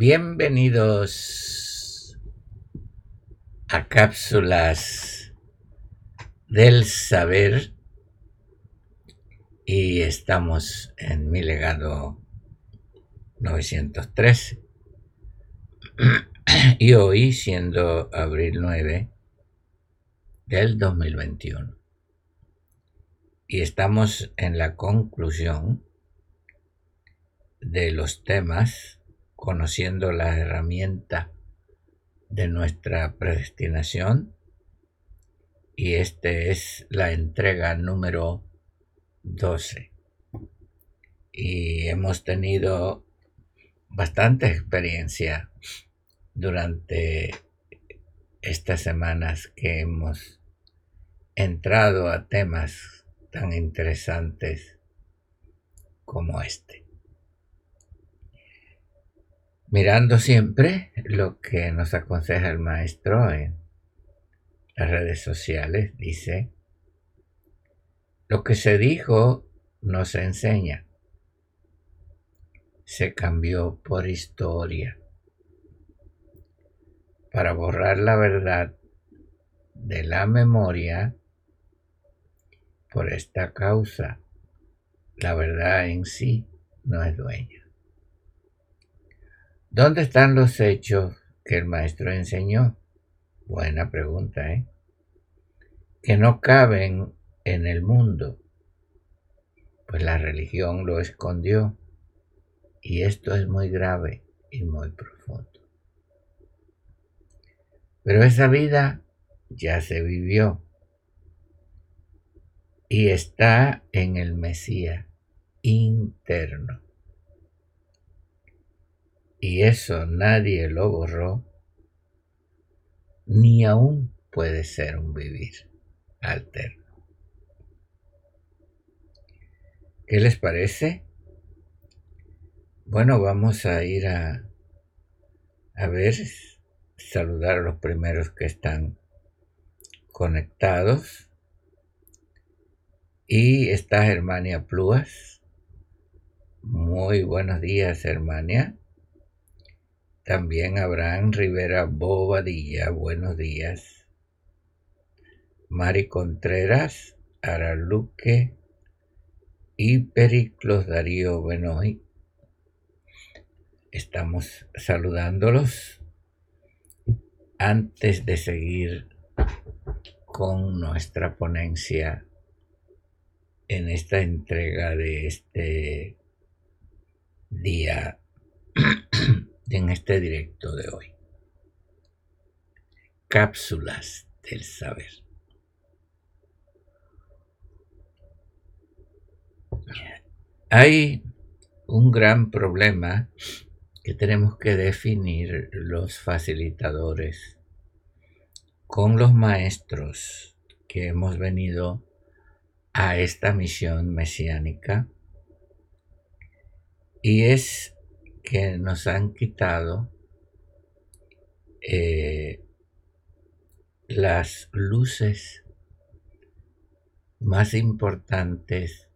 Bienvenidos a cápsulas del saber. Y estamos en mi legado 913 y hoy siendo abril 9 del 2021 y estamos en la conclusión de los temas conociendo la herramienta de nuestra predestinación. Y este es la entrega número 12 y hemos tenido bastante experiencia durante estas semanas que hemos entrado a temas tan interesantes como este mirando siempre lo que nos aconseja el maestro en las redes sociales, dice, lo que se dijo no se enseña, se cambió por historia para borrar la verdad de la memoria por esta causa. La verdad en sí no es dueña. ¿Dónde están los hechos que el maestro enseñó? Buena pregunta, ¿eh? Que no caben en el mundo, pues la religión lo escondió. Y esto es muy grave y muy profundo. Pero esa vida ya se vivió y está en el Mesías interno y eso nadie lo borró, ni aún puede ser un vivir alterno. ¿Qué les parece? Bueno, vamos a ir a, a ver, saludar a los primeros que están conectados. Y está Germania Plúas. Muy buenos días, Germania. También Abraham Rivera Bobadilla, buenos días. Mari Contreras, Araluque y Periclos Darío Benoy. Estamos saludándolos antes de seguir con nuestra ponencia en esta entrega de este día en este directo de hoy. Cápsulas del saber. Hay un gran problema que tenemos que definir los facilitadores con los maestros que hemos venido a esta misión mesiánica y es que nos han quitado eh, las luces más importantes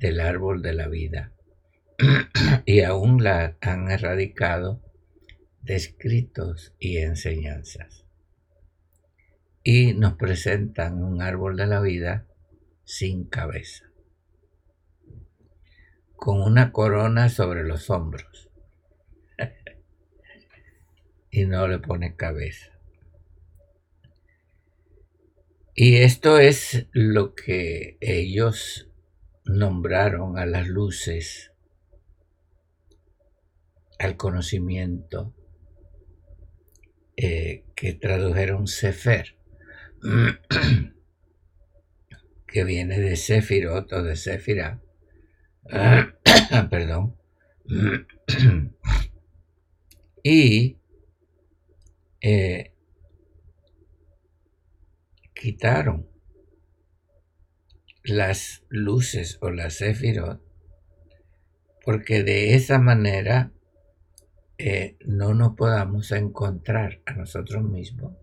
del árbol de la vida y aún la han erradicado de escritos y enseñanzas. Y nos presentan un árbol de la vida sin cabeza con una corona sobre los hombros y no le pone cabeza. Y esto es lo que ellos nombraron a las luces al conocimiento eh, que tradujeron Sefer, que viene de Sefirot o de Sefira, perdón, y eh, quitaron las luces o las Sefirot porque de esa manera eh, no nos podamos encontrar a nosotros mismos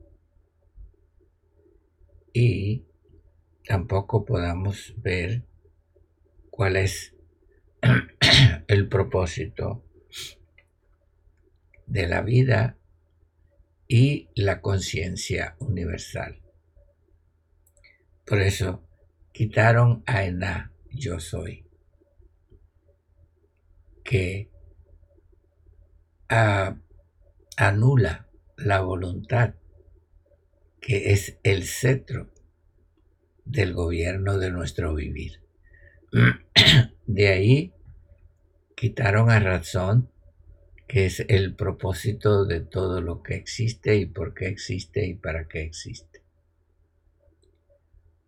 y tampoco podamos ver cuál es el propósito de la vida y la conciencia universal. Por eso quitaron a Ená, yo soy, que anula la voluntad, que es el cetro del gobierno de nuestro vivir. De ahí quitaron a razón, que es el propósito de todo lo que existe y por qué existe y para qué existe.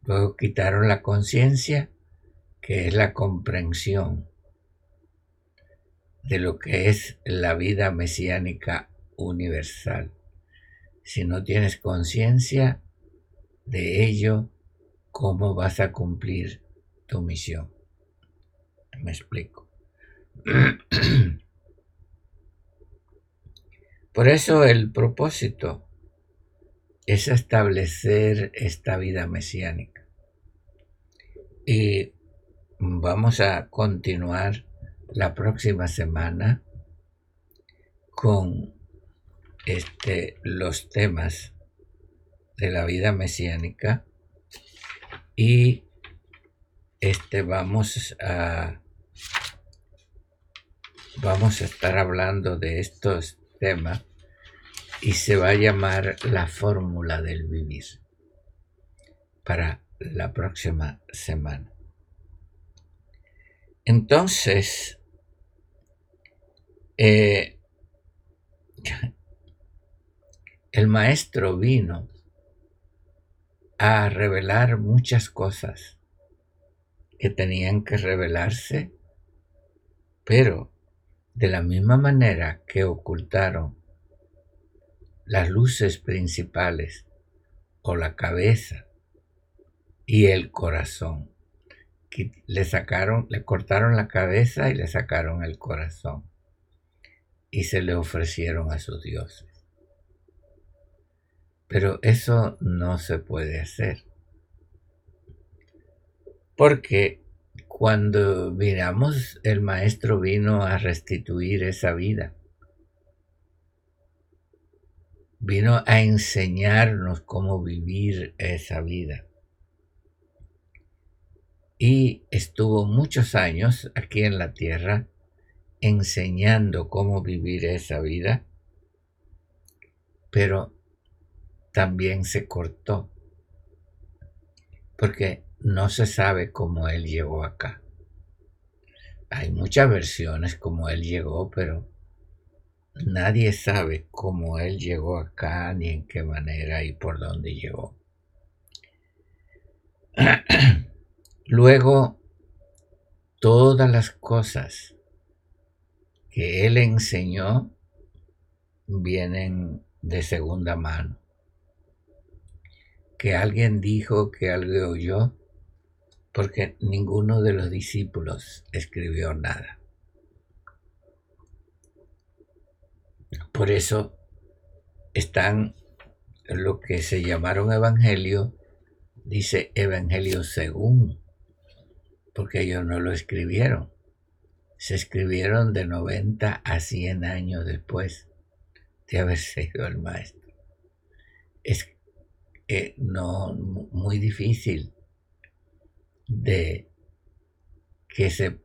Luego quitaron la conciencia, que es la comprensión de lo que es la vida mesiánica universal. Si no tienes conciencia de ello, ¿cómo vas a cumplir tu misión? Me explico. Por eso el propósito es establecer esta vida mesiánica. Y vamos a continuar la próxima semana con este, los temas de la vida mesiánica y este vamos a vamos a estar hablando de estos temas y se va a llamar la fórmula del vivir para la próxima semana. Entonces, eh, el maestro vino a revelar muchas cosas que tenían que revelarse, pero de la misma manera que ocultaron las luces principales o la cabeza y el corazón. Le sacaron, le cortaron la cabeza y le sacaron el corazón y se le ofrecieron a sus dioses. Pero eso no se puede hacer. Porque cuando miramos, el maestro vino a restituir esa vida. Vino a enseñarnos cómo vivir esa vida. Y estuvo muchos años aquí en la tierra enseñando cómo vivir esa vida, pero también se cortó, porque no se sabe cómo él llegó acá. Hay muchas versiones como él llegó, pero nadie sabe cómo él llegó acá, ni en qué manera y por dónde llegó. Luego, todas las cosas que él enseñó vienen de segunda mano. Que alguien dijo, que alguien oyó, porque ninguno de los discípulos escribió nada. Por eso están lo que se llamaron evangelio, dice evangelio según, porque ellos no lo escribieron se escribieron de 90 a 100 años después de haber sido el maestro. Es eh, no muy difícil de que se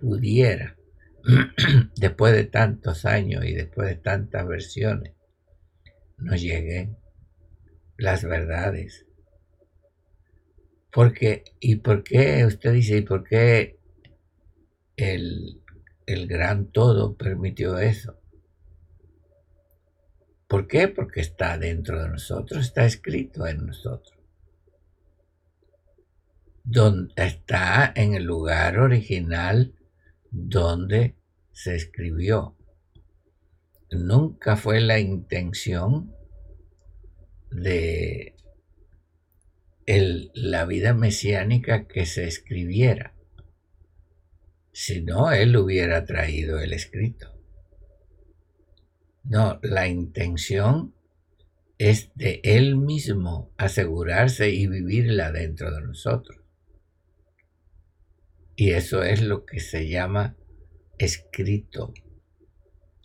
pudiera, después de tantos años y después de tantas versiones, nos lleguen las verdades. Porque, ¿y por qué? Usted dice, ¿y por qué el el gran todo permitió eso. ¿Por qué? Porque está dentro de nosotros, está escrito en nosotros. Donde está en el lugar original donde se escribió. Nunca fue la intención de la vida mesiánica que se escribiera. Si no, él hubiera traído el escrito. No, la intención es de él mismo asegurarse y vivirla dentro de nosotros. Y eso es lo que se llama escrito,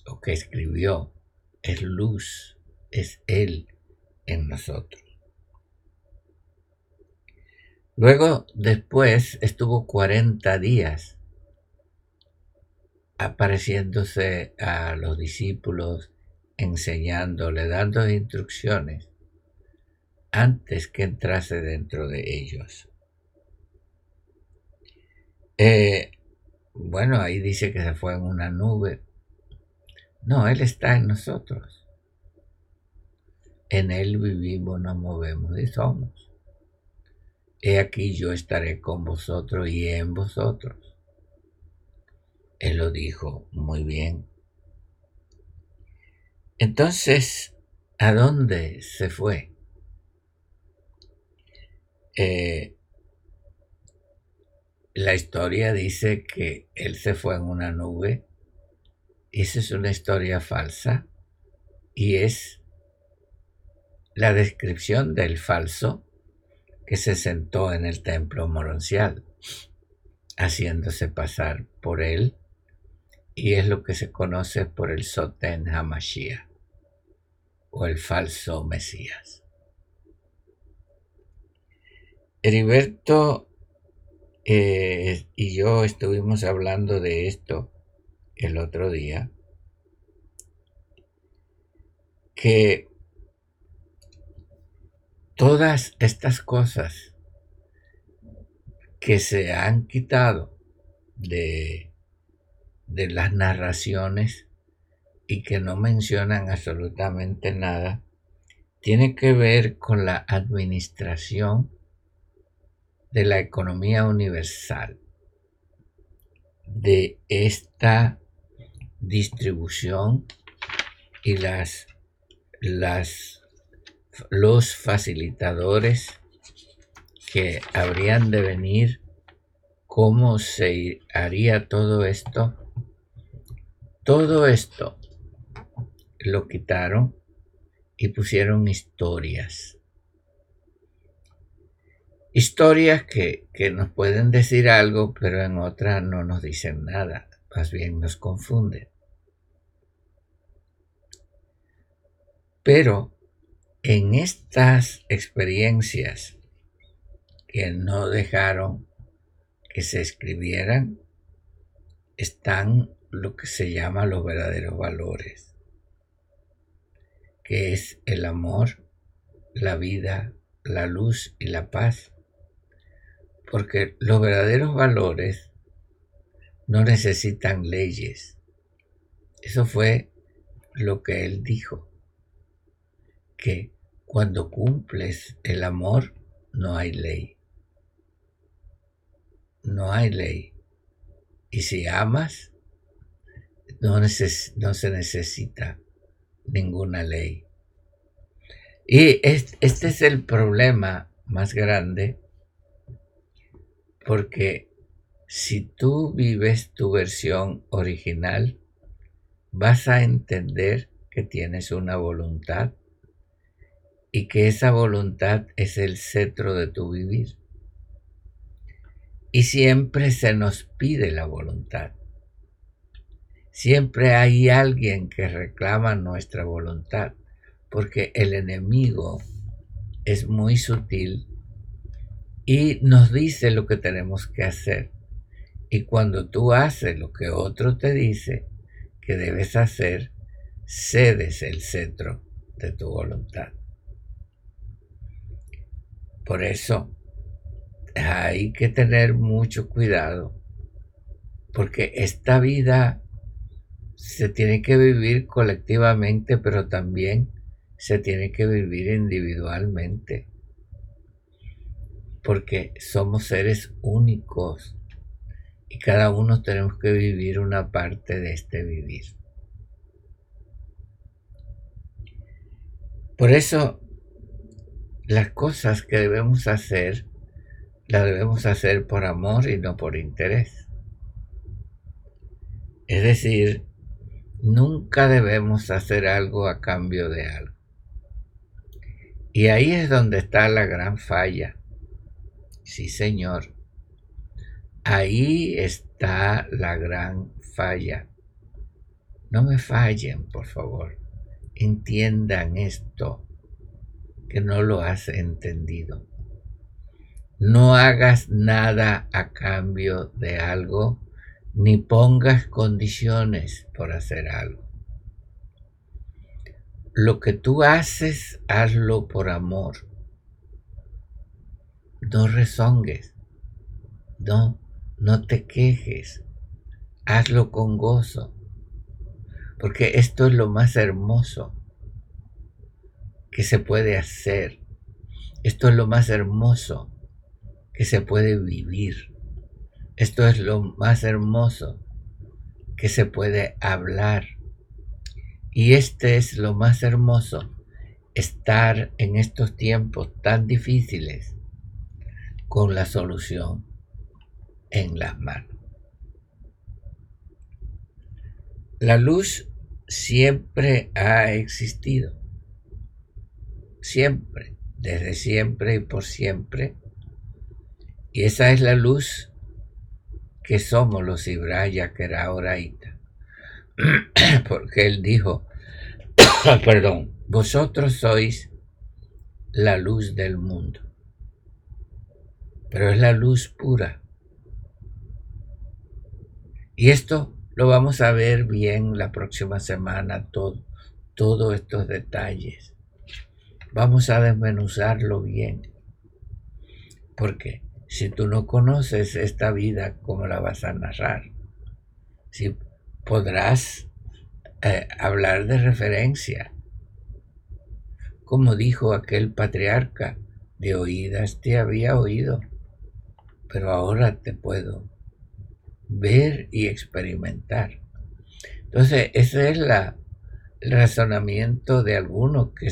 lo que escribió, es luz, es él en nosotros. Luego, después, estuvo 40 días apareciéndose a los discípulos, enseñándole, dando instrucciones, antes que entrase dentro de ellos. Eh, bueno, ahí dice que se fue en una nube. No, Él está en nosotros. En Él vivimos, nos movemos y somos. He aquí yo estaré con vosotros y en vosotros. Él lo dijo muy bien. Entonces, ¿a dónde se fue? Eh, la historia dice que él se fue en una nube. Esa es una historia falsa y es la descripción del falso que se sentó en el templo moroncial, haciéndose pasar por él, y es lo que se conoce por el Soten Hamashiach, o el falso Mesías. Heriberto eh, y yo estuvimos hablando de esto el otro día, que todas estas cosas que se han quitado de, de las narraciones y que no mencionan absolutamente nada, tiene que ver con la administración de la economía universal, de esta distribución y las, los facilitadores que habrían de venir, cómo se haría todo esto. Todo esto lo quitaron y pusieron historias. Historias que, que, nos pueden decir algo, pero en otras no nos dicen nada, más bien nos confunden. Pero en estas experiencias que no dejaron que se escribieran, están lo que se llama los verdaderos valores, que es el amor, la vida, la luz y la paz. Porque los verdaderos valores no necesitan leyes. Eso fue lo que él dijo, que cuando cumples el amor, no hay ley. No hay ley. Y si amas, no, se necesita ninguna ley. Y este es el problema más grande, porque si tú vives tu versión original, vas a entender que tienes una voluntad y que esa voluntad es el cetro de tu vivir. Y siempre se nos pide la voluntad. Siempre hay alguien que reclama nuestra voluntad, porque el enemigo es muy sutil y nos dice lo que tenemos que hacer. Y cuando tú haces lo que otro te dice que debes hacer, cedes el cetro de tu voluntad. Por eso hay que tener mucho cuidado Porque esta vida se tiene que vivir colectivamente, pero también se tiene que vivir individualmente. Porque somos seres únicos y cada uno tenemos que vivir una parte de este vivir. Por eso, las cosas que debemos hacer, las debemos hacer por amor y no por interés. Es decir, nunca debemos hacer algo a cambio de algo. Y ahí es donde está la gran falla. Sí, señor. Ahí está la gran falla. No me fallen, por favor. Entiendan esto, que no lo has entendido. No hagas nada a cambio de algo, ni pongas condiciones por hacer algo. Lo que tú haces, hazlo por amor. No rezongues. No no te quejes, hazlo con gozo, porque esto es lo más hermoso que se puede hacer. Esto es lo más hermoso que se puede vivir. Esto es lo más hermoso que se puede hablar. Y este es lo más hermoso, estar en estos tiempos tan difíciles con la solución en las manos. La luz siempre ha existido, siempre, desde siempre y por siempre, y esa es la luz que somos los Ibraya que era Oraita. Porque él dijo, perdón, vosotros sois la luz del mundo, pero es la luz pura y esto lo vamos a ver bien la próxima semana, todo, todos estos detalles. Vamos a desmenuzarlo bien. Porque si tú no conoces esta vida, ¿cómo la vas a narrar? Si podrás eh, hablar de referencia. Como dijo aquel patriarca, de oídas te había oído, pero ahora te puedo ver y experimentar. Entonces, ese es el razonamiento de algunos que,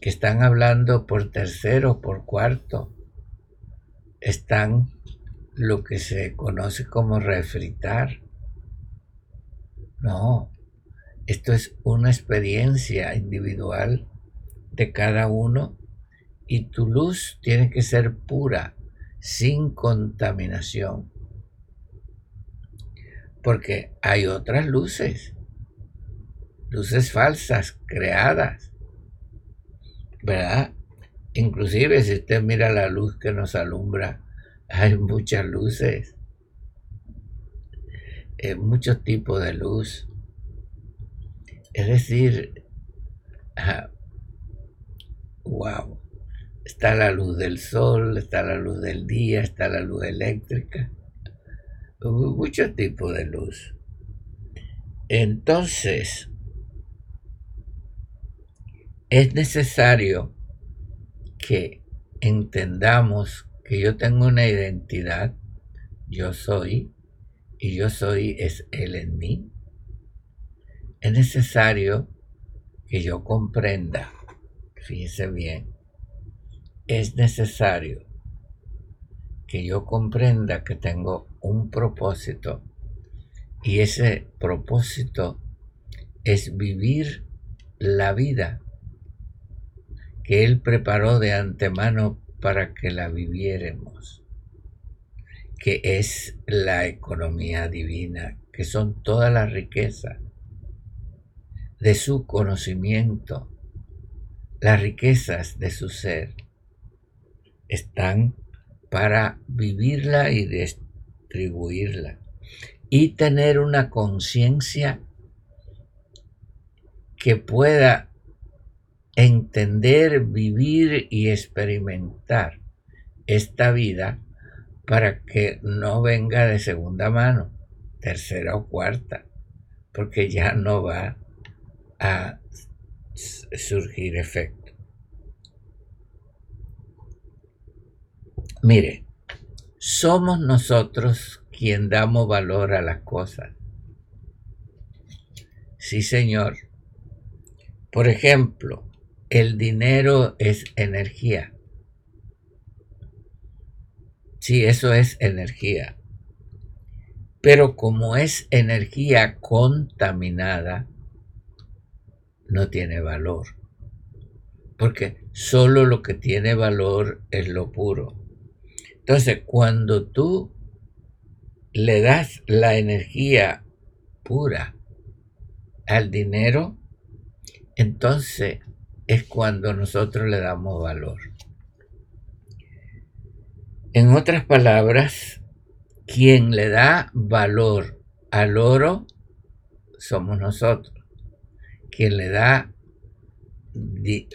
que están hablando por tercero, por cuarto. Están lo que se conoce como refritar. No, esto es una experiencia individual de cada uno y tu luz tiene que ser pura, sin contaminación porque hay otras luces, luces falsas, creadas, ¿verdad? Inclusive si usted mira la luz que nos alumbra, hay muchas luces, eh, muchos tipos de luz. Es decir, wow, está la luz del sol, está la luz del día, está la luz eléctrica muchos tipos de luz. Entonces, es necesario que entendamos que yo tengo una identidad, yo soy, y yo soy es Él en mí. Es necesario que yo comprenda, fíjese bien, es necesario que yo comprenda que tengo un propósito y ese propósito es vivir la vida que Él preparó de antemano para que la viviéramos, que es la economía divina, que son todas las riquezas de su conocimiento, las riquezas de su ser, están para vivirla y distribuirla. Y tener una conciencia que pueda entender, vivir y experimentar esta vida para que no venga de segunda mano, tercera o cuarta, porque ya no va a surgir efecto. Mire, somos nosotros quien damos valor a las cosas. Sí, señor. Por ejemplo, el dinero es energía. Sí, eso es energía. Pero como es energía contaminada, no tiene valor. Porque solo lo que tiene valor es lo puro. Entonces, cuando tú le das la energía pura al dinero, entonces es cuando nosotros le damos valor. En otras palabras, quien le da valor al oro somos nosotros. Quien le da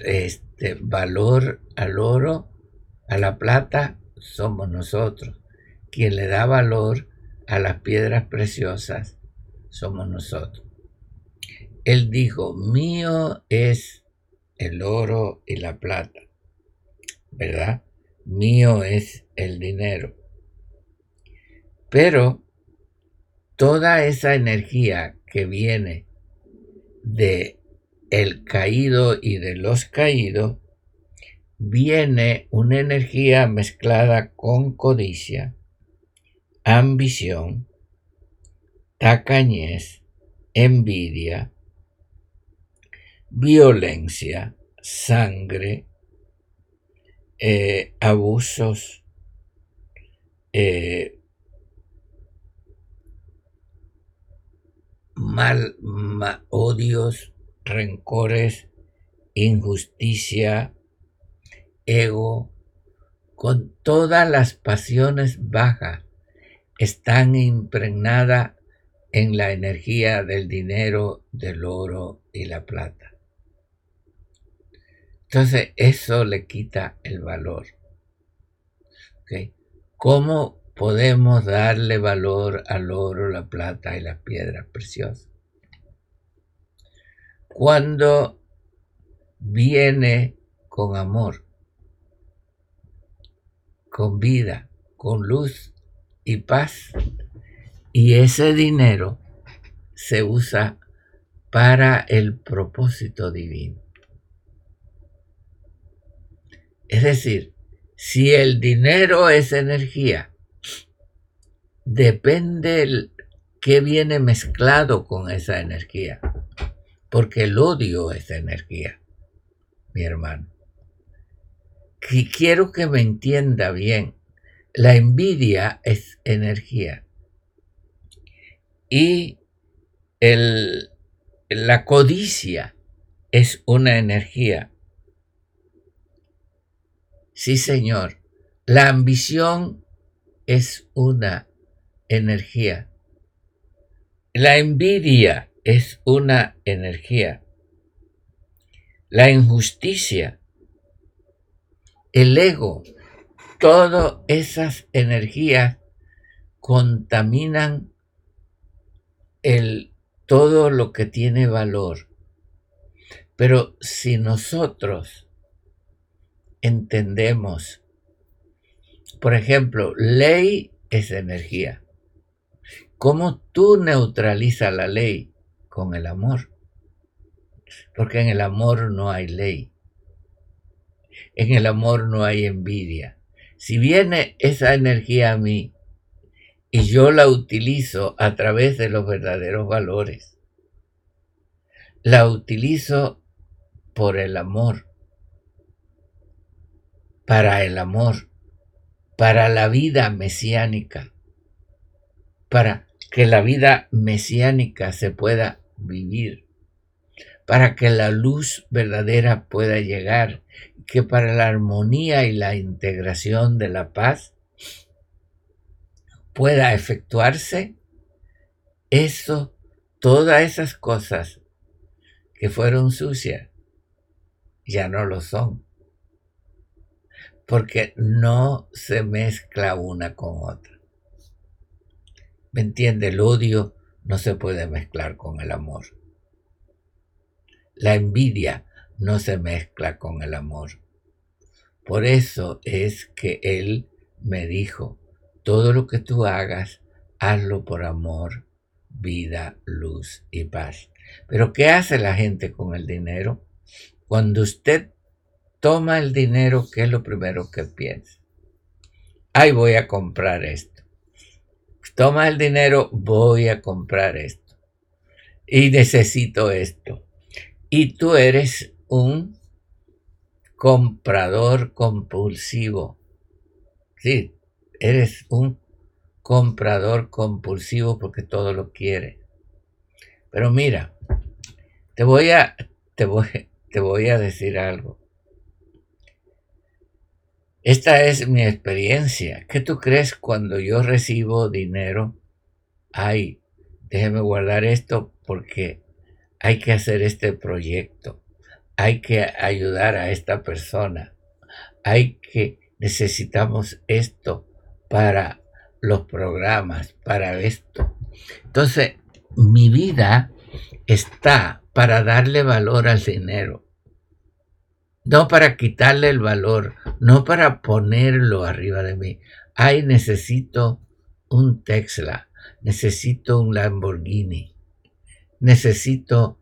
este valor al oro, a la plata, somos nosotros. Quien le da valor a las piedras preciosas, somos nosotros. Él dijo, mío es el oro y la plata, ¿verdad? Mío es el dinero. Pero toda esa energía que viene de el caído y de los caídos viene una energía mezclada con codicia, ambición, tacañez, envidia, violencia, sangre, eh, abusos, eh, mal, odios, rencores, injusticia, ego, con todas las pasiones bajas, están impregnadas en la energía del dinero, del oro y la plata. Entonces eso le quita el valor. ¿Cómo podemos darle valor al oro, la plata y las piedras preciosas? Cuando viene con amor con vida, con luz y paz. Y ese dinero se usa para el propósito divino. Es decir, si el dinero es energía, depende el qué viene mezclado con esa energía. Porque el odio es energía, mi hermano quiero que me entienda bien. La envidia es energía. Y la codicia es una energía. Sí, señor. La ambición es una energía. La envidia es una energía. La injusticia el ego, todas esas energías contaminan todo lo que tiene valor. Pero si nosotros entendemos, por ejemplo, ley es energía. ¿Cómo tú neutralizas la ley? Con el amor. Porque en el amor no hay ley. En el amor no hay envidia. Si viene esa energía a mí y yo la utilizo a través de los verdaderos valores, la utilizo por el amor, para el amor, para la vida mesiánica, para que la vida mesiánica se pueda vivir, para que la luz verdadera pueda llegar que para la armonía y la integración de la paz pueda efectuarse, eso, todas esas cosas que fueron sucias, ya no lo son, porque no se mezcla una con otra. ¿Me entiende? El odio no se puede mezclar con el amor. La envidia no se mezcla con el amor. Por eso es que Él me dijo, todo lo que tú hagas, hazlo por amor, vida, luz y paz. Pero ¿qué hace la gente con el dinero? Cuando usted toma el dinero, ¿qué es lo primero que piensa? Ay, voy a comprar esto. Toma el dinero, voy a comprar esto. Y necesito esto. Y tú eres un comprador compulsivo. Sí, eres un comprador compulsivo porque todo lo quiere. Pero mira, te voy a, te voy, te voy a decir algo. Esta es mi experiencia. ¿Qué tú crees cuando yo recibo dinero? Ay, déjeme guardar esto porque hay que hacer este proyecto. Hay que ayudar a esta persona. Hay que necesitamos esto para los programas, para esto. Entonces, mi vida está para darle valor al dinero, no para quitarle el valor, no para ponerlo arriba de mí. Ay, necesito un Tesla, necesito un Lamborghini, necesito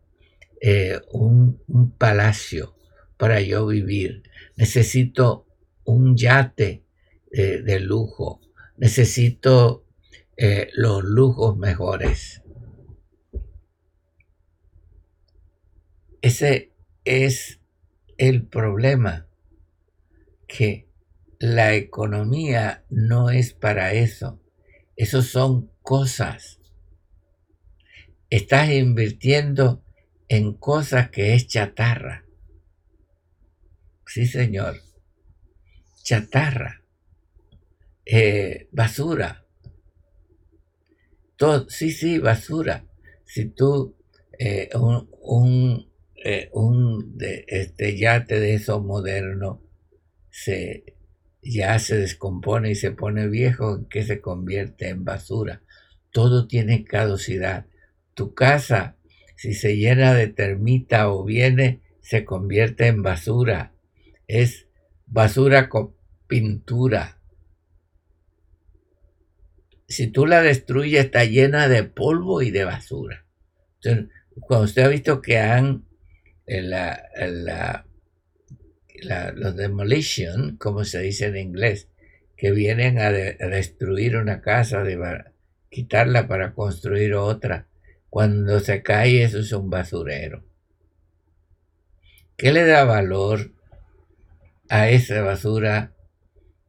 eh, un, palacio para yo vivir, necesito un yate eh, de lujo, necesito eh, los lujos mejores. Ese es el problema, que la economía no es para eso. Esos son cosas. Estás invirtiendo en cosas que es chatarra. Sí, señor. Chatarra. Eh, basura. Todo, sí, sí, basura. Si tú, eh, un eh, un este yate de eso moderno se, ya se descompone y se pone viejo, que se convierte en basura. Todo tiene caducidad. Tu casa, si se llena de termita o viene, se convierte en basura. Es basura con pintura. Si tú la destruyes, está llena de polvo y de basura. Entonces, cuando usted ha visto que han la, la, la, los demolition, como se dice en inglés, que vienen a, destruir una casa, quitarla para construir otra. Cuando se cae eso es un basurero. ¿Qué le da valor a esa basura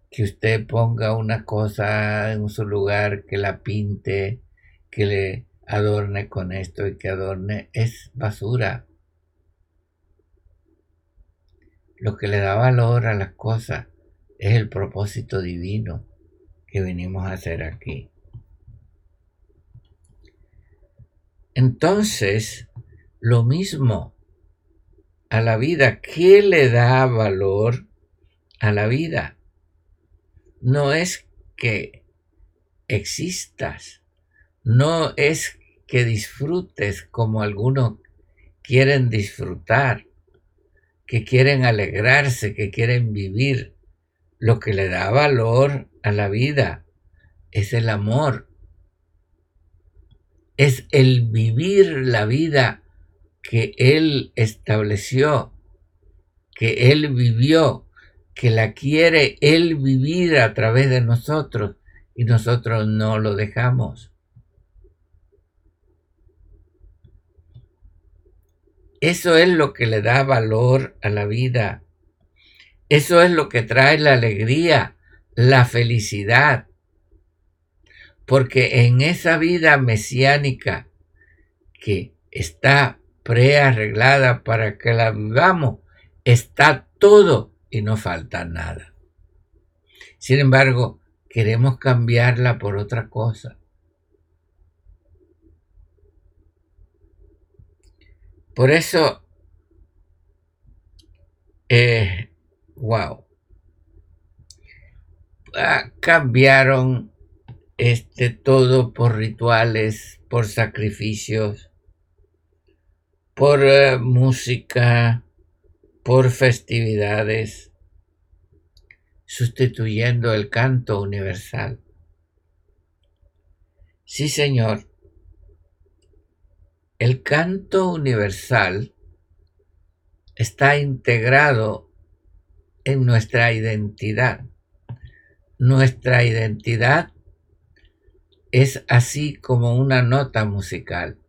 que usted ponga una cosa en su lugar, que la pinte, que le adorne con esto y que adorne? Es basura. Lo que le da valor a las cosas es el propósito divino que venimos a hacer aquí. Entonces, lo mismo a la vida. ¿Qué le da valor a la vida? No es que existas, no es que disfrutes como algunos quieren disfrutar que quieren alegrarse, que quieren vivir. Lo que le da valor a la vida es el amor. Es el vivir la vida que Él estableció, que Él vivió, que la quiere Él vivir a través de nosotros y nosotros no lo dejamos. Eso es lo que le da valor a la vida. Eso es lo que trae la alegría, la felicidad. Porque en esa vida mesiánica que está prearreglada para que la vivamos, está todo y no falta nada. Sin embargo, queremos cambiarla por otra cosa. Por eso, eh, wow, ah, cambiaron este, todo por rituales, por sacrificios, por eh, música, por festividades, sustituyendo el canto universal. Sí, Señor, el canto universal está integrado en nuestra identidad. Nuestra identidad es así como una nota musical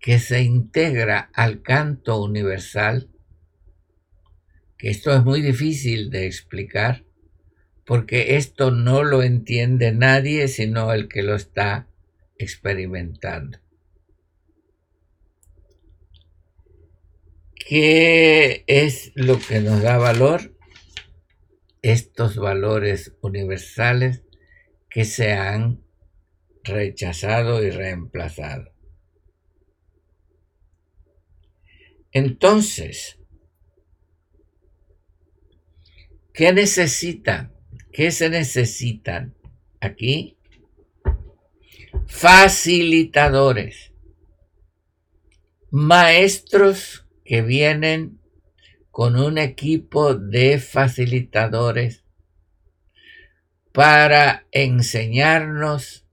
que se integra al canto universal, que esto es muy difícil de explicar, porque esto no lo entiende nadie sino el que lo está experimentando. ¿Qué es lo que nos da valor? Estos valores universales que se han rechazado y reemplazado. Entonces, ¿qué necesitan? ¿Qué se necesitan aquí? Facilitadores, maestros que vienen con un equipo de facilitadores para enseñarnos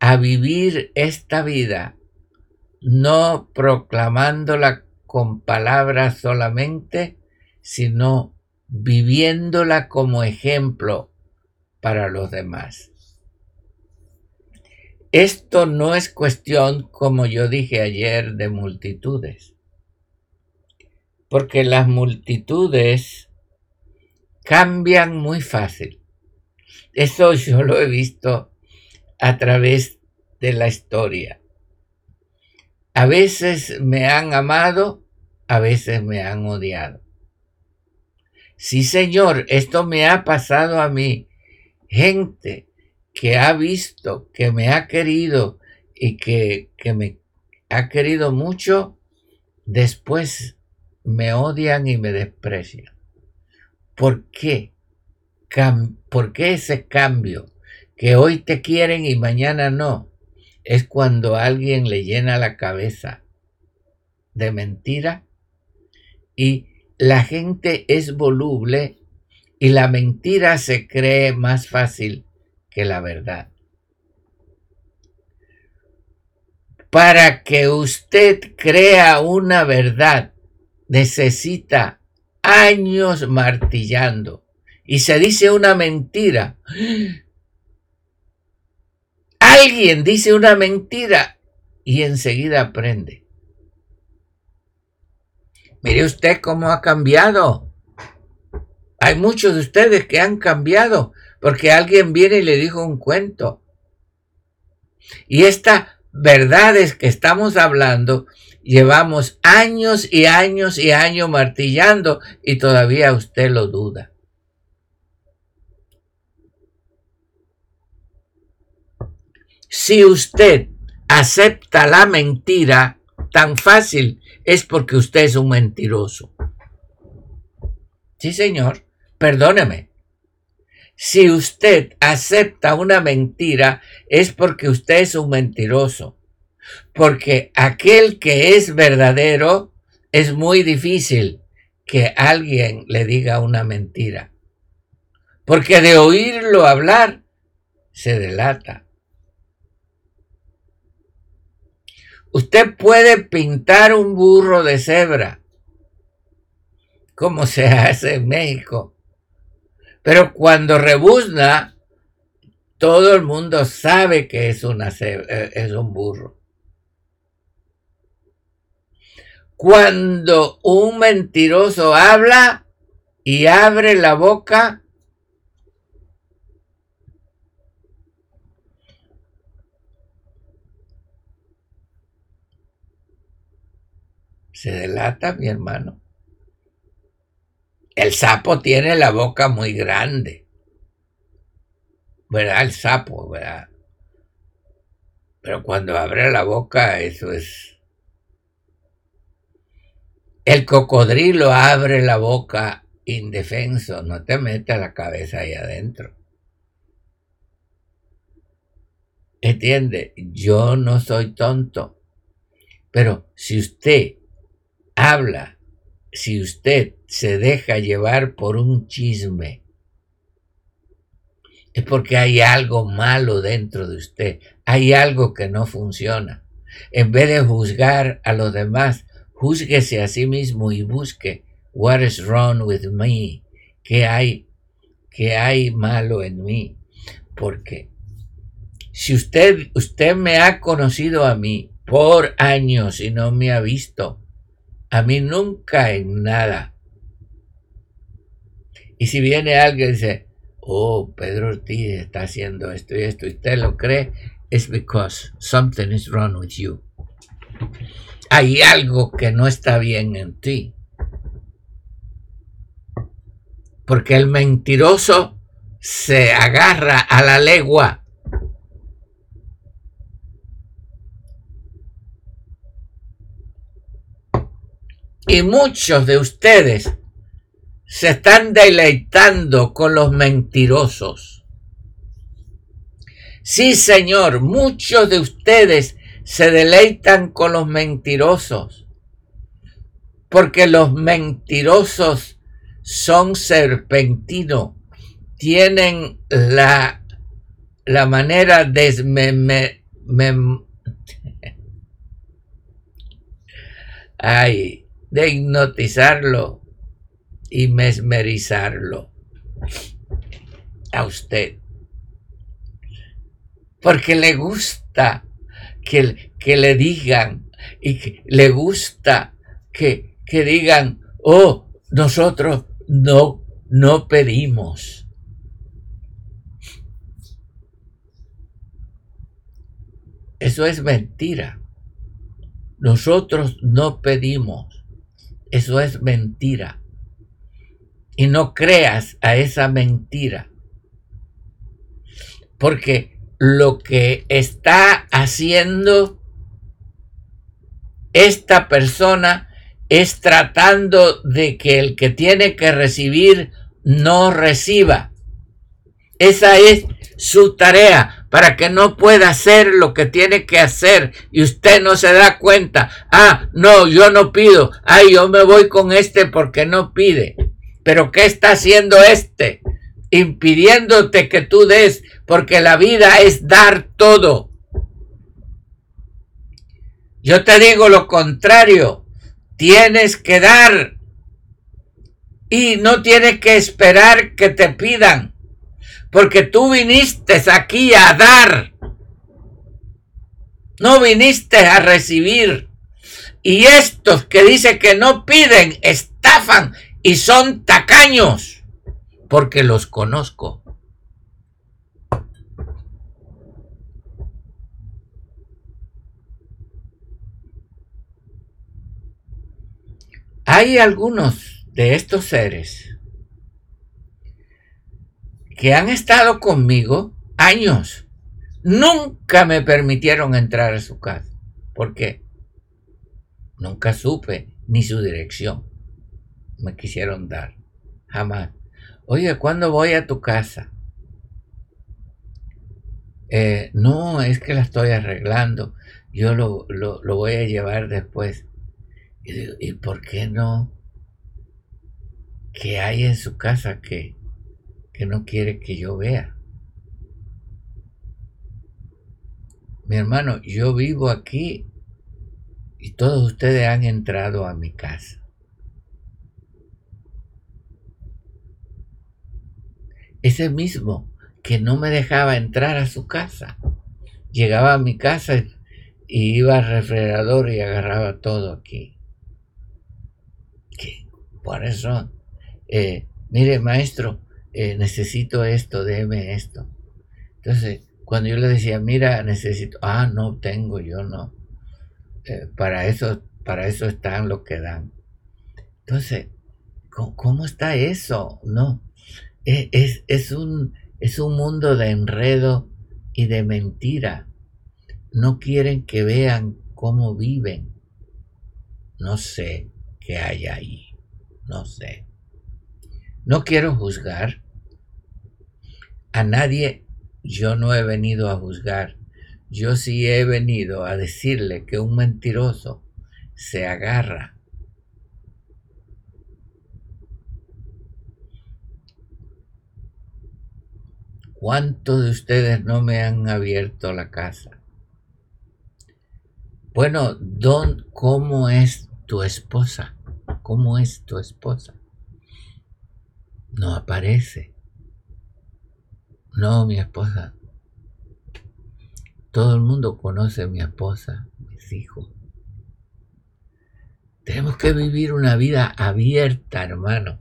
a vivir esta vida, no proclamándola con palabras solamente, sino viviéndola como ejemplo para los demás. Esto no es cuestión, como yo dije ayer, de multitudes, porque las multitudes cambian muy fácil. Eso yo lo he visto a través de la historia. A veces me han amado, a veces me han odiado. Sí, Señor, esto me ha pasado a mí. Gente que ha visto, que me ha querido y que, que me ha querido mucho, después me odian y me desprecian. ¿Por qué? ¿Por qué ese cambio? Que hoy te quieren y mañana no. Es cuando alguien le llena la cabeza de mentira y la gente es voluble y la mentira se cree más fácil que la verdad. Para que usted crea una verdad, necesita años martillando. Y se dice una mentira. Alguien dice una mentira y enseguida aprende. Mire usted cómo ha cambiado. Hay muchos de ustedes que han cambiado porque alguien viene y le dijo un cuento. Y estas verdades que estamos hablando, llevamos años y años y años martillando y todavía usted lo duda. Si usted acepta la mentira tan fácil, es porque usted es un mentiroso. Sí, señor, perdóneme, si usted acepta una mentira es porque usted es un mentiroso. Porque aquel que es verdadero es muy difícil que alguien le diga una mentira. Porque de oírlo hablar se delata. Usted puede pintar un burro de cebra, como se hace en México pero cuando rebuzna, todo el mundo sabe que es, eh, es un burro. Cuando un mentiroso habla y abre la boca, se delata, mi hermano. El sapo tiene la boca muy grande. ¿Verdad? El sapo, ¿verdad? Pero cuando abre la boca, eso es... El cocodrilo abre la boca indefenso, no te mete la cabeza ahí adentro. Entiende, yo no soy tonto. Pero si usted habla, si usted se deja llevar por un chisme, es porque hay algo malo dentro de usted, hay algo que no funciona. En vez de juzgar a los demás, júzguese a sí mismo y busque what is wrong with me, qué hay, hay malo en mí. Porque si usted, usted me ha conocido a mí por años y no me ha visto, a mí nunca en nada. Y si viene alguien y dice, oh, Pedro Ortiz está haciendo esto y esto, y usted lo cree, es because something is wrong with you. Hay algo que no está bien en ti. Porque el mentiroso se agarra a la legua. Y muchos de ustedes se están deleitando con los mentirosos. Sí, Señor, muchos de ustedes se deleitan con los mentirosos, porque los mentirosos son serpentinos, tienen la, la manera de ay, de hipnotizarlo y mesmerizarlo a usted. Porque le gusta que, que le digan y que le gusta que, que digan, oh, nosotros no, no pedimos. Eso es mentira. Nosotros no pedimos. Eso es mentira. Y no creas a esa mentira. Porque lo que está haciendo esta persona es tratando de que el que tiene que recibir no reciba. Esa es su tarea para que no pueda hacer lo que tiene que hacer y usted no se da cuenta. Ah, no, yo no pido. Ay, yo me voy con este porque no pide. Pero ¿qué está haciendo este? Impidiéndote que tú des, porque la vida es dar todo. Yo te digo lo contrario, tienes que dar y no tienes que esperar que te pidan, porque tú viniste aquí a dar, no viniste a recibir. Y estos que dicen que no piden, estafan y son tacaños, porque los conozco. Hay algunos de estos seres que han estado conmigo años. Nunca me permitieron entrar a su casa. ¿Por qué? Nunca supe ni su dirección me quisieron dar. Jamás. Oye, ¿cuándo voy a tu casa? Eh, no, es que la estoy arreglando. Yo lo, voy a llevar después. Y, digo, ¿y por qué no? ¿Qué hay en su casa que, que no quiere que yo vea? Mi hermano, yo vivo aquí y todos ustedes han entrado a mi casa. ese mismo que no me dejaba entrar a su casa. Llegaba a mi casa y iba al refrigerador y agarraba todo aquí. Por eso, eh, mire maestro, eh, necesito esto, déme esto. Entonces, cuando yo le decía, mira, necesito, ah, no tengo, yo no. Eh, para eso, para eso están lo que dan. Entonces, ¿cómo está eso? No, es, un, es un mundo de enredo y de mentira. No quieren que vean cómo viven. No sé qué hay ahí. No sé. No quiero juzgar. A nadie yo no he venido a juzgar. Yo sí he venido a decirle que un mentiroso se agarra ¿Cuántos de ustedes no me han abierto la casa? Bueno, Don, ¿cómo es tu esposa? ¿Cómo es tu esposa? No aparece. No, mi esposa. Todo el mundo conoce a mi esposa, mis hijos. Tenemos que vivir una vida abierta, hermano.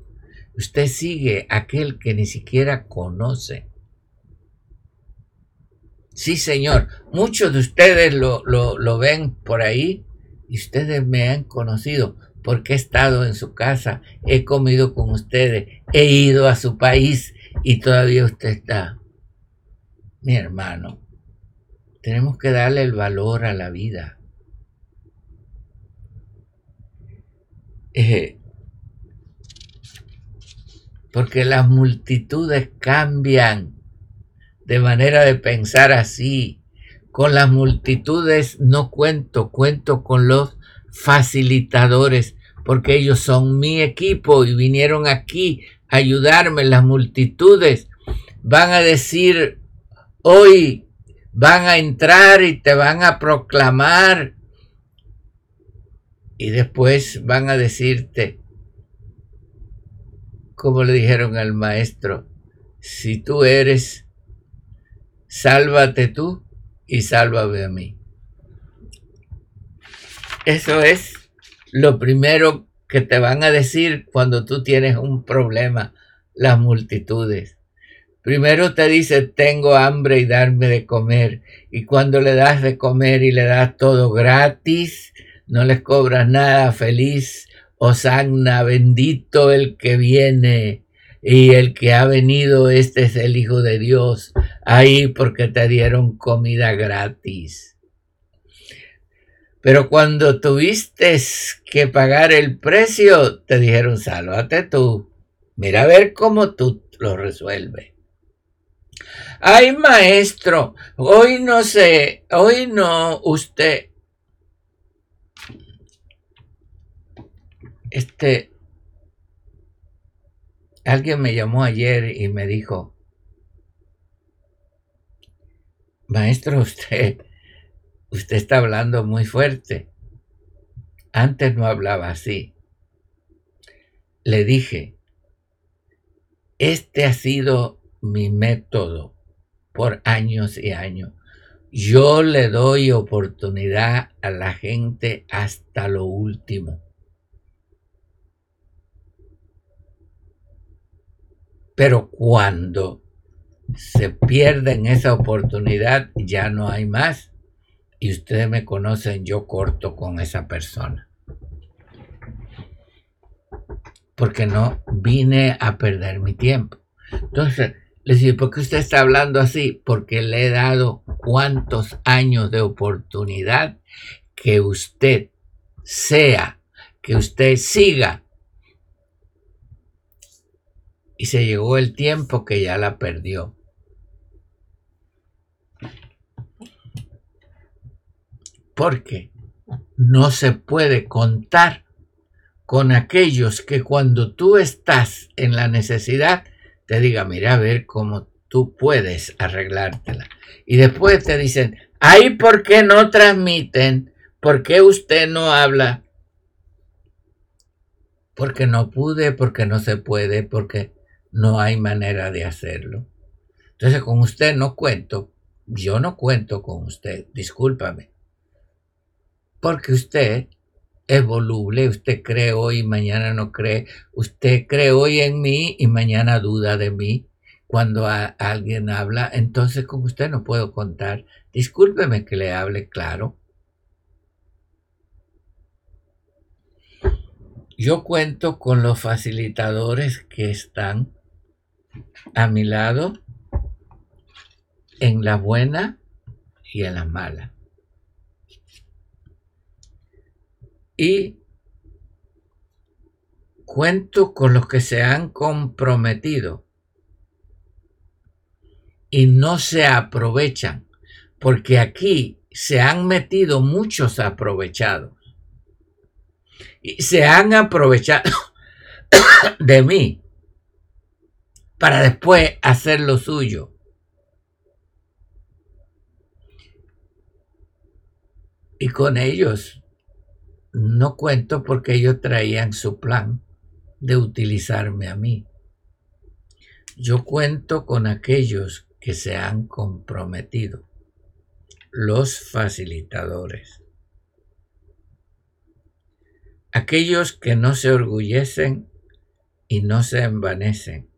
Usted sigue aquel que ni siquiera conoce. Sí, Señor. Muchos de ustedes lo, lo, ven por ahí y ustedes me han conocido porque he estado en su casa, he comido con ustedes, he ido a su país y todavía usted está. Mi hermano, tenemos que darle el valor a la vida. Eh, porque las multitudes cambian de manera de pensar así. Con las multitudes no cuento, cuento con los facilitadores, porque ellos son mi equipo y vinieron aquí a ayudarme. Las multitudes van a decir, hoy van a entrar y te van a proclamar. Y después van a decirte, como le dijeron al maestro, si tú eres sálvate tú y sálvame a mí. Eso es lo primero que te van a decir cuando tú tienes un problema, las multitudes. Primero te dice, tengo hambre y darme de comer. Y cuando le das de comer y le das todo gratis, no les cobras nada, feliz, Osanna, bendito el que viene y el que ha venido, este es el Hijo de Dios, ahí porque te dieron comida gratis. Pero cuando tuviste que pagar el precio, te dijeron, sálvate tú. Mira a ver cómo tú lo resuelves. Ay, maestro, hoy no sé, hoy no, usted, este, Alguien me llamó ayer y me dijo, maestro, usted, usted está hablando muy fuerte. Antes no hablaba así. Le dije, este ha sido mi método por años y años. Yo le doy oportunidad a la gente hasta lo último. Pero cuando se pierden esa oportunidad, ya no hay más. Y ustedes me conocen, yo corto con esa persona. Porque no vine a perder mi tiempo. Entonces, le digo, ¿por qué usted está hablando así? Porque le he dado cuántos años de oportunidad que usted sea, que usted siga y se llegó el tiempo que ya la perdió. Porque no se puede contar con aquellos que cuando tú estás en la necesidad te diga, mira a ver cómo tú puedes arreglártela. Y después te dicen, ay, ¿por qué no transmiten? ¿Por qué usted no habla? Porque no pude, porque no se puede, porque no hay manera de hacerlo. Entonces con usted no cuento, yo no cuento con usted, discúlpame. Porque usted es voluble, usted cree hoy y mañana no cree, usted cree hoy en mí y mañana duda de mí. Cuando alguien habla, entonces con usted no puedo contar. Discúlpeme que le hable claro. Yo cuento con los facilitadores que están a mi lado en la buena y en la mala. Y cuento con los que se han comprometido y no se aprovechan, porque aquí se han metido muchos aprovechados. Y se han aprovechado de mí para después hacer lo suyo. Y con ellos no cuento porque ellos traían su plan de utilizarme a mí. Yo cuento con aquellos que se han comprometido, los facilitadores, aquellos que no se orgullecen y no se envanecen.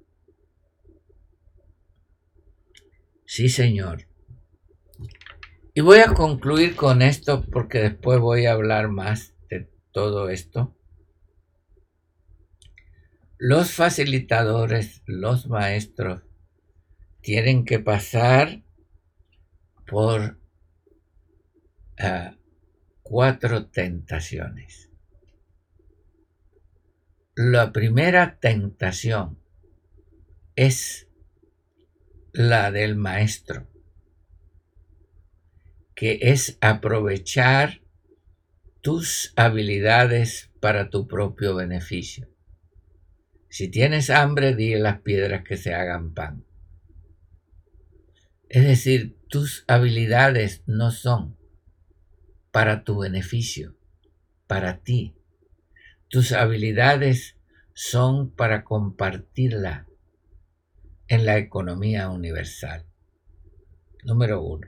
Sí, Señor. Y voy a concluir con esto porque después voy a hablar más todo esto. Los facilitadores, los maestros, tienen que pasar por ah, cuatro tentaciones. La primera tentación es la del maestro, que es aprovechar tus habilidades para tu propio beneficio. Si tienes hambre, di las piedras que se hagan pan. Es decir, tus habilidades no son para tu beneficio, para ti. Tus habilidades son para compartirla en la economía universal. Número uno.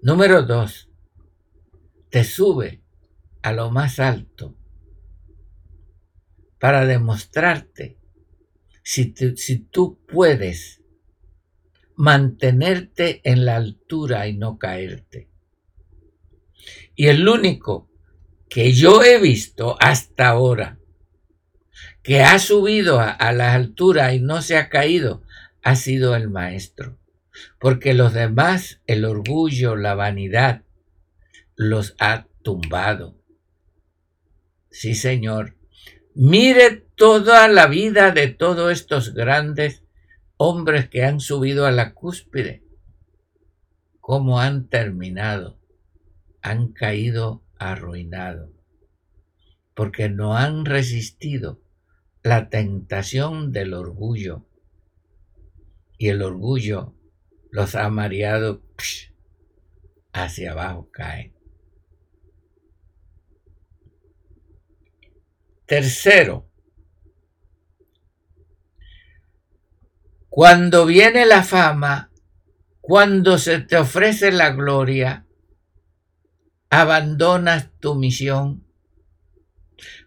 Número dos. Te sube a lo más alto para demostrarte si, tú puedes mantenerte en la altura y no caerte. Y el único que yo he visto hasta ahora que ha subido a, a la altura y no se ha caído ha sido el maestro. Porque los demás, el orgullo, la vanidad, los ha tumbado. Sí, Señor, Mire toda la vida de todos estos grandes hombres que han subido a la cúspide, cómo han terminado, han caído arruinados, porque no han resistido la tentación del orgullo, y el orgullo los ha mareado hacia abajo caen. Tercero, cuando viene la fama, cuando se te ofrece la gloria, abandonas tu misión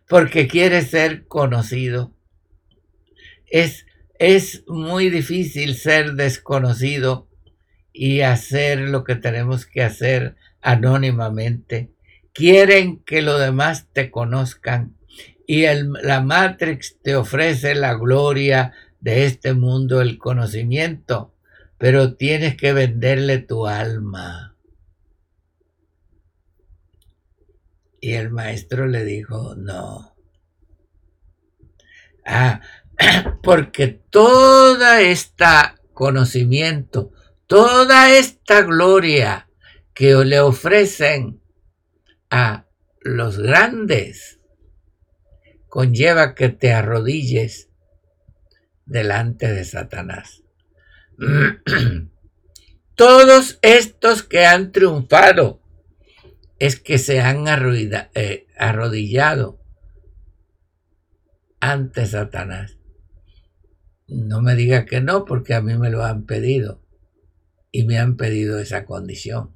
porque quieres ser conocido. Es, es muy difícil ser desconocido y hacer lo que tenemos que hacer anónimamente. Quieren que los demás te conozcan y la Matrix te ofrece la gloria de este mundo, el conocimiento, pero tienes que venderle tu alma. Y el maestro le dijo, no. Ah, porque toda esta conocimiento, toda esta gloria que le ofrecen a los grandes, conlleva que te arrodilles delante de Satanás. Todos estos que han triunfado es que se han eh, arrodillado ante Satanás. No me diga que no, porque a mí me lo han pedido. Y me han pedido esa condición.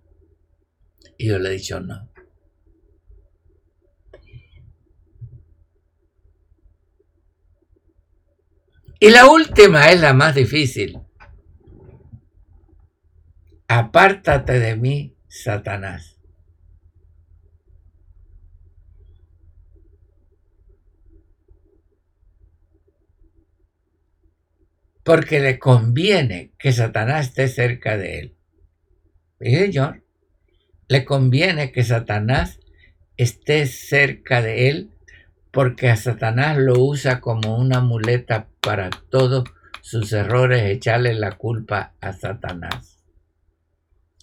Y yo le he dicho no. Y la última es la más difícil. Apártate de mí, Satanás. Porque le conviene que Satanás esté cerca de él. ¿Y señor? Le conviene que Satanás esté cerca de él porque a Satanás lo usa como una muleta para todos sus errores, echarle la culpa a Satanás.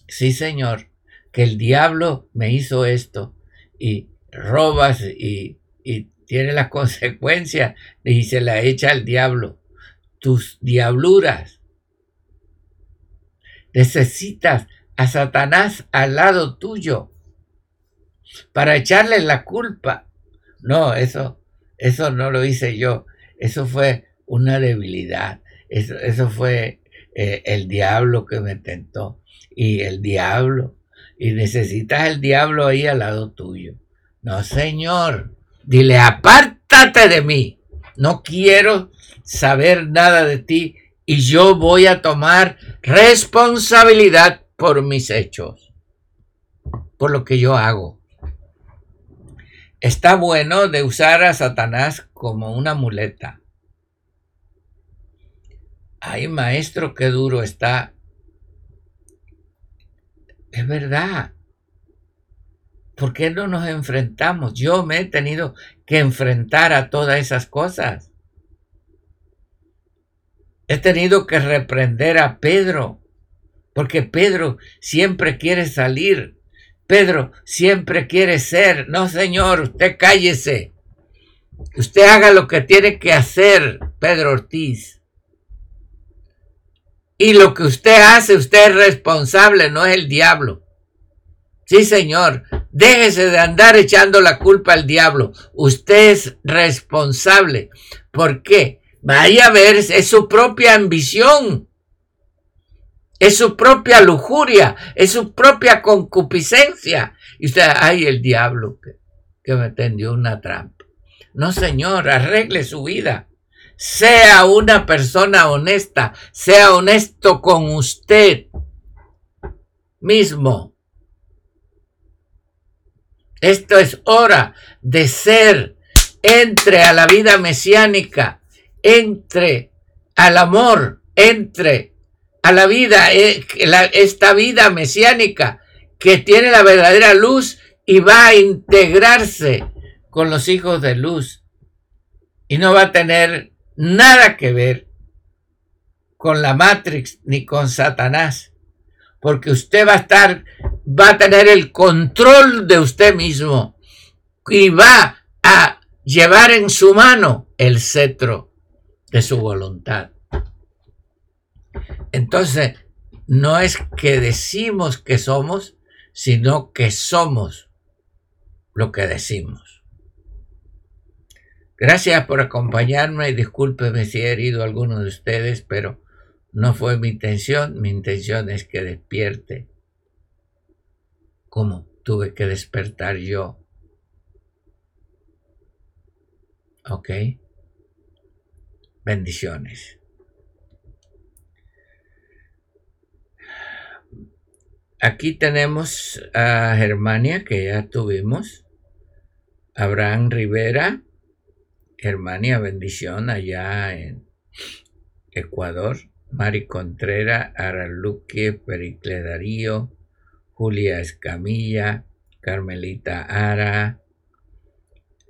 sí Señor, que el diablo me hizo esto y robas y, y tiene las consecuencias y se la echa al diablo. Tus diabluras. Necesitas a Satanás al lado tuyo para echarle la culpa. No, eso, eso no lo hice yo. Eso fue una debilidad. Eso, eso fue eh, el diablo que me tentó. Y el diablo. Y necesitas el diablo ahí al lado tuyo. No, Señor. Dile, apártate de mí. No quiero saber nada de ti y yo voy a tomar responsabilidad por mis hechos, por lo que yo hago. Está bueno de usar a Satanás como una muleta. Ay, maestro, qué duro está. Es verdad. ¿Por qué no nos enfrentamos? Yo me he tenido que enfrentar a todas esas cosas. He tenido que reprender a Pedro, porque Pedro siempre quiere salir. Pedro siempre quiere ser. No, señor, usted cállese. Usted haga lo que tiene que hacer, Pedro Ortiz. Y lo que usted hace, usted es responsable, no es el diablo. Sí, señor, déjese de andar echando la culpa al diablo. Usted es responsable. ¿Por qué? Vaya a ver, es su propia ambición. Es su propia lujuria, es su propia concupiscencia. Y usted, ay, el diablo que, que me tendió una trampa. No, señor, arregle su vida. Sea una persona honesta, sea honesto con usted mismo. Esto es hora de ser, entre a la vida mesiánica, entre al amor, entre a la vida, eh, esta vida mesiánica que tiene la verdadera luz y va a integrarse con los hijos de luz y no va a tener nada que ver con la Matrix ni con Satanás, porque usted va a estar va a tener el control de usted mismo y va a llevar en su mano el cetro de su voluntad. Entonces, no es que decimos que somos, sino que somos lo que decimos. Gracias por acompañarme y discúlpeme si he herido a alguno de ustedes, pero no fue mi intención. Mi intención es que despierte ¿Cómo tuve que despertar yo. ¿Ok? Bendiciones. Aquí tenemos a Germania, que ya tuvimos. Abraham Rivera. Germania, bendición allá en Ecuador. Mari Contreras, Araluque, Pericle Darío, Julia Escamilla, Carmelita Ara,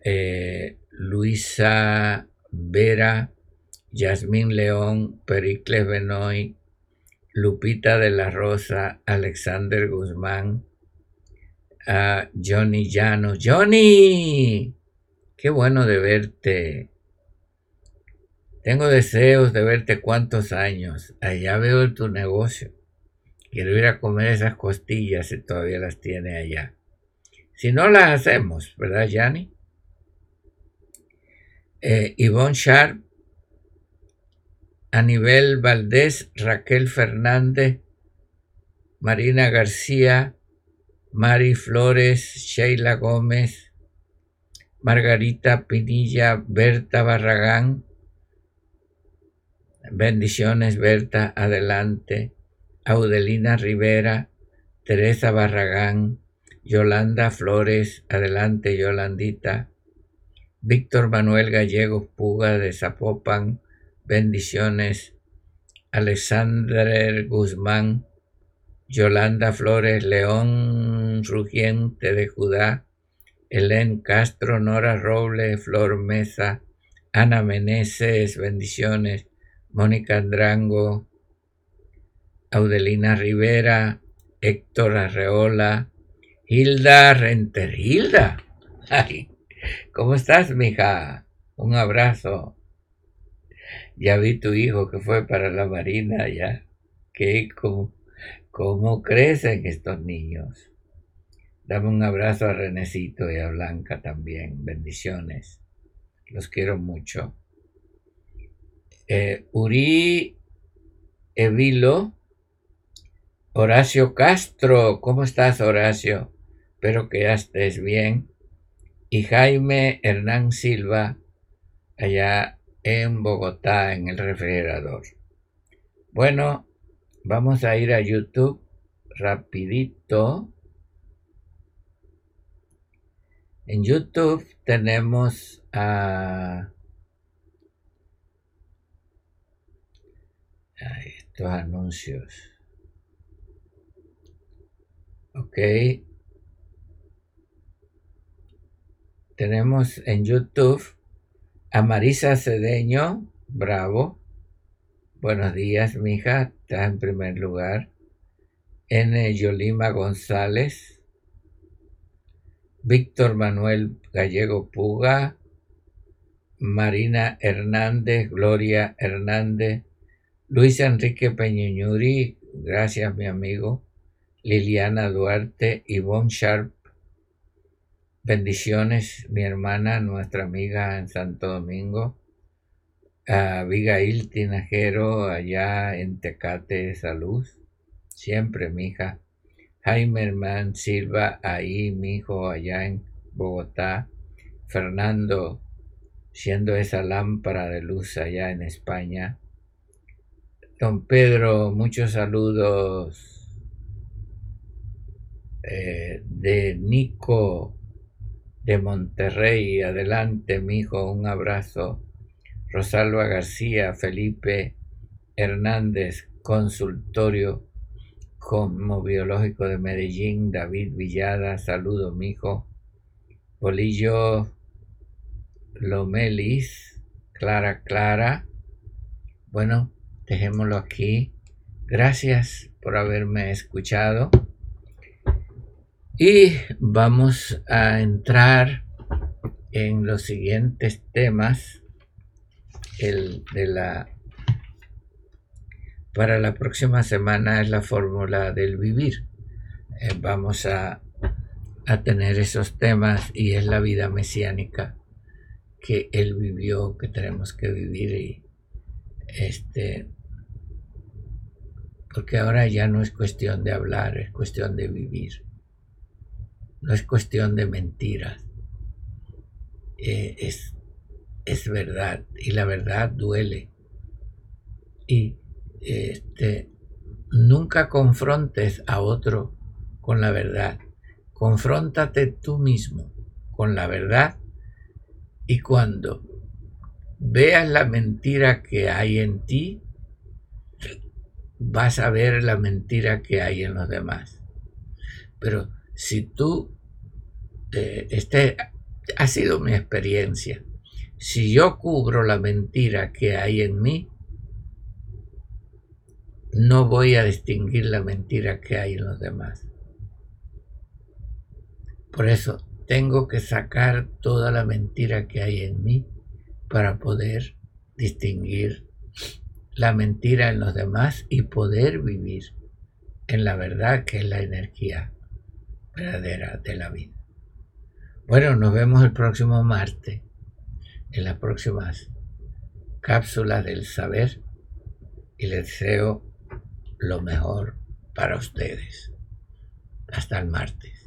eh, Luisa Vera, Yasmín León, Pericles Benoy, Lupita de la Rosa, Alexander Guzmán, Johnny Llano. Johnny, qué bueno de verte. Tengo deseos de verte cuántos años. Allá veo tu negocio. Quiero ir a comer esas costillas si todavía las tiene allá. Si no las hacemos, ¿verdad, Yanni? Eh, Yvonne Sharp, Anibel Valdés, Raquel Fernández, Marina García, Mari Flores, Sheila Gómez, Margarita Pinilla, Berta Barragán. Bendiciones, Berta, adelante. Audelina Rivera, Teresa Barragán, Yolanda Flores, adelante Yolandita, Víctor Manuel Gallegos Puga de Zapopan, bendiciones, Alexander Guzmán, Yolanda Flores León Rugiente de Judá, Helen Castro, Nora Roble, Flor Mesa, Ana Meneses, bendiciones, Mónica Andrango, Audelina Rivera, Héctor Arreola, Hilda Renter. Hilda, ¿cómo estás, mija? Un abrazo. Ya vi tu hijo que fue para la marina, ya. ¿Qué, cómo, cómo crecen estos niños? Dame un abrazo a Renecito y a Blanca también. Bendiciones. Los quiero mucho. Eh, Uri Evilo, Horacio Castro, ¿cómo estás Horacio? Espero que ya estés bien. Y Jaime Hernán Silva, allá en Bogotá, en el refrigerador. Bueno, vamos a ir a YouTube rapidito. En YouTube tenemos a estos anuncios. Ok. Tenemos en YouTube a Marisa Cedeño, bravo. Buenos días, mija, estás en primer lugar. N. Yolima González. Víctor Manuel Gallego Puga. Marina Hernández, Gloria Hernández, Luis Enrique Peñuñuri, gracias mi amigo. Liliana Duarte, Yvonne Sharp, bendiciones, mi hermana, nuestra amiga en Santo Domingo. Abigail Tinajero, allá en Tecate, Salud. Siempre, mi hija. Jaime Herman Silva, ahí, mi hijo, allá en Bogotá. Fernando, siendo esa lámpara de luz allá en España. Don Pedro, muchos saludos eh, de Nico de Monterrey. Adelante, mi hijo, un abrazo. Rosalba García, Felipe Hernández, consultorio como biológico de Medellín, David Villada, saludo, mi hijo. Bolillo Lomelis, Clara Clara. Bueno, dejémoslo aquí. Gracias por haberme escuchado. Y vamos a entrar en los siguientes temas. El de la para la próxima semana es la fórmula del vivir. Eh, vamos a, a tener esos temas y es la vida mesiánica que él vivió, que tenemos que vivir y este porque ahora ya no es cuestión de hablar, es cuestión de vivir. No es cuestión de mentiras. Eh, es, es verdad y la verdad duele. Y este, nunca confrontes a otro con la verdad. Confróntate tú mismo con la verdad y cuando veas la mentira que hay en ti, vas a ver la mentira que hay en los demás. Pero si tú, eh, este ha sido mi experiencia, si yo cubro la mentira que hay en mí, no voy a distinguir la mentira que hay en los demás. Por eso tengo que sacar toda la mentira que hay en mí para poder distinguir la mentira en los demás y poder vivir en la verdad que es la energía verdadera de la vida. Bueno, nos vemos el próximo martes en las próximas cápsulas del saber y les deseo lo mejor para ustedes. Hasta el martes.